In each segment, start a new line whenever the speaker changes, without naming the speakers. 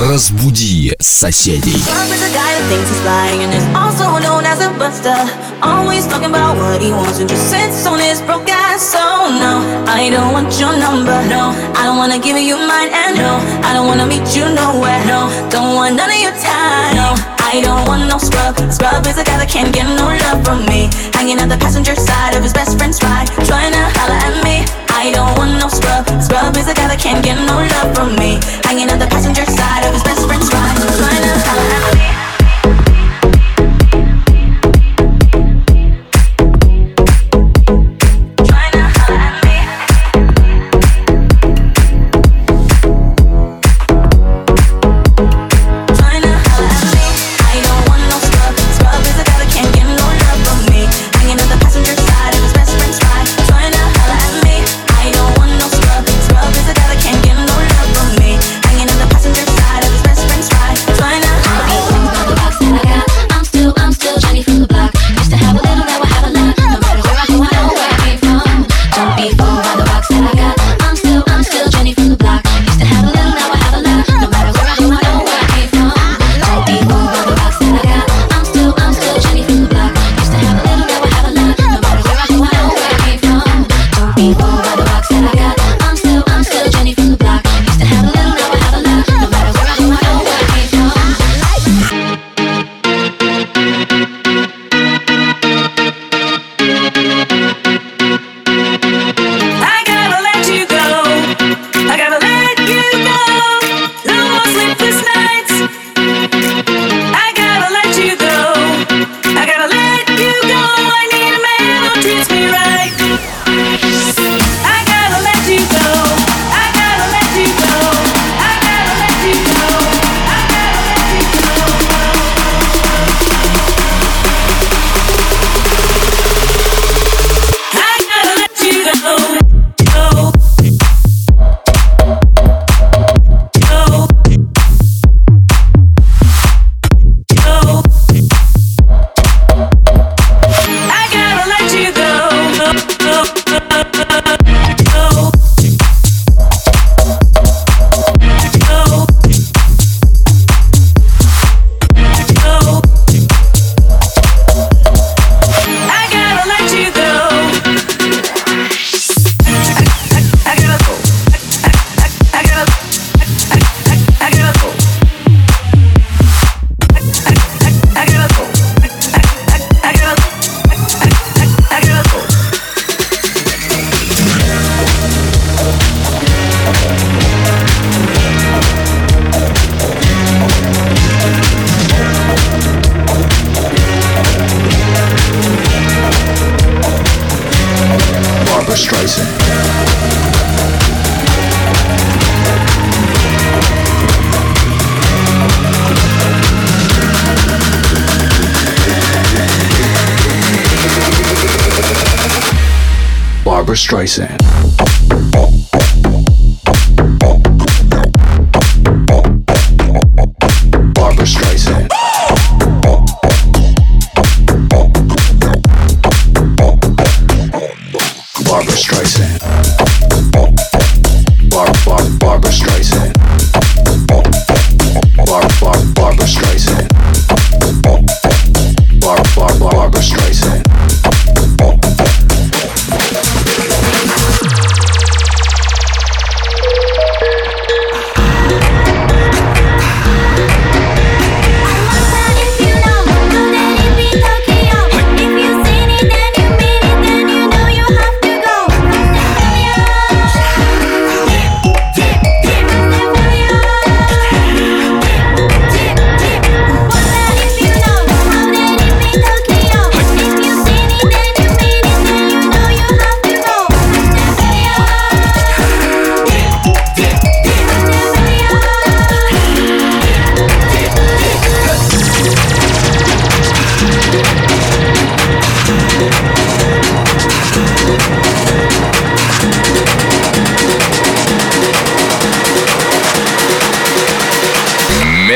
Разбуди соседей.
Always talking about what he wants and just sits on his broke ass. So no, I don't want your number. No, I don't wanna give you mine. And no, I don't wanna meet you nowhere. No, don't want none of your time. No, I don't want no scrub. Scrub is a guy that can't get no love from me. Hanging out the passenger side of his best friend's ride, trying to holler at me. I don't want no scrub. Scrub is a guy that can't get no love from me. Hanging on the passenger side of his best friend's ride. Trying to holler me.
Streisand.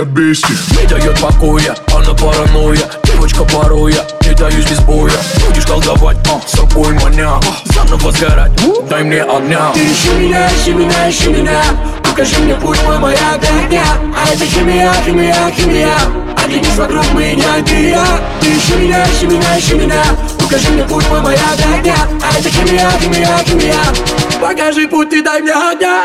От бести Не дает покоя, она паранойя. Девочка пороя, не даюсь без боя. Будешь колдовать, а, собой маня. Заново сгорать, дай мне огня.
Ты ищи меня, ищи меня, ищи меня. Покажи мне путь мой маяк дня А это химия, химия, химия. Оглянись вокруг меня, ты я Ты ищи меня, ищи меня, ищи меня. Покажи мне путь мой маяк дня А это химия, химия, химия. Покажи путь и дай мне огня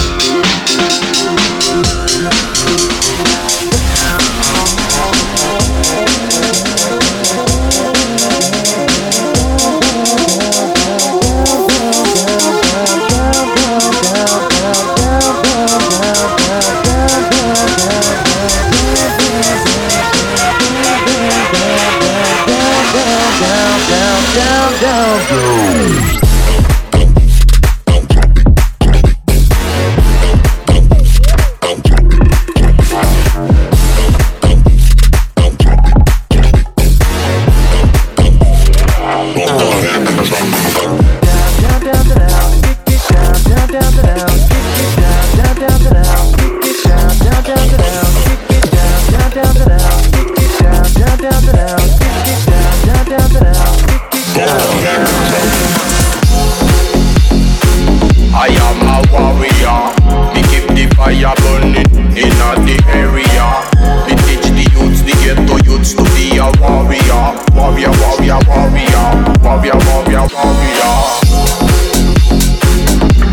warrior.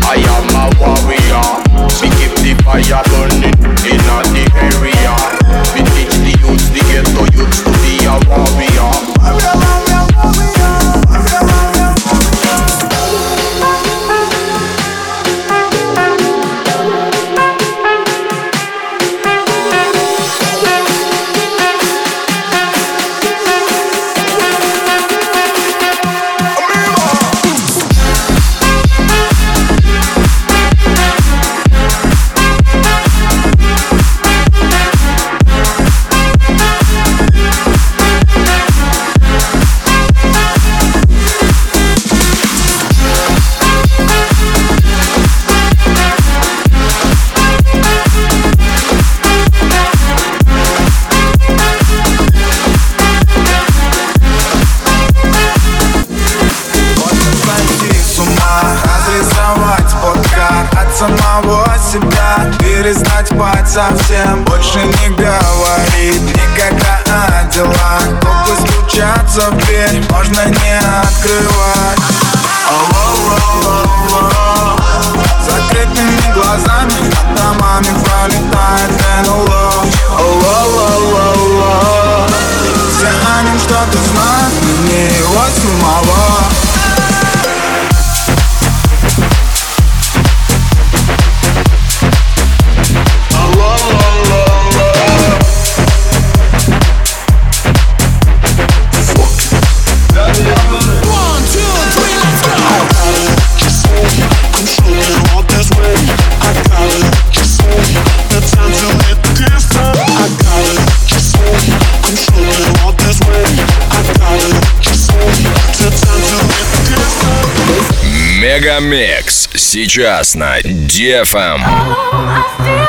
I am a warrior. We keep the fire burning. I
Мегамикс сейчас на DFM. won't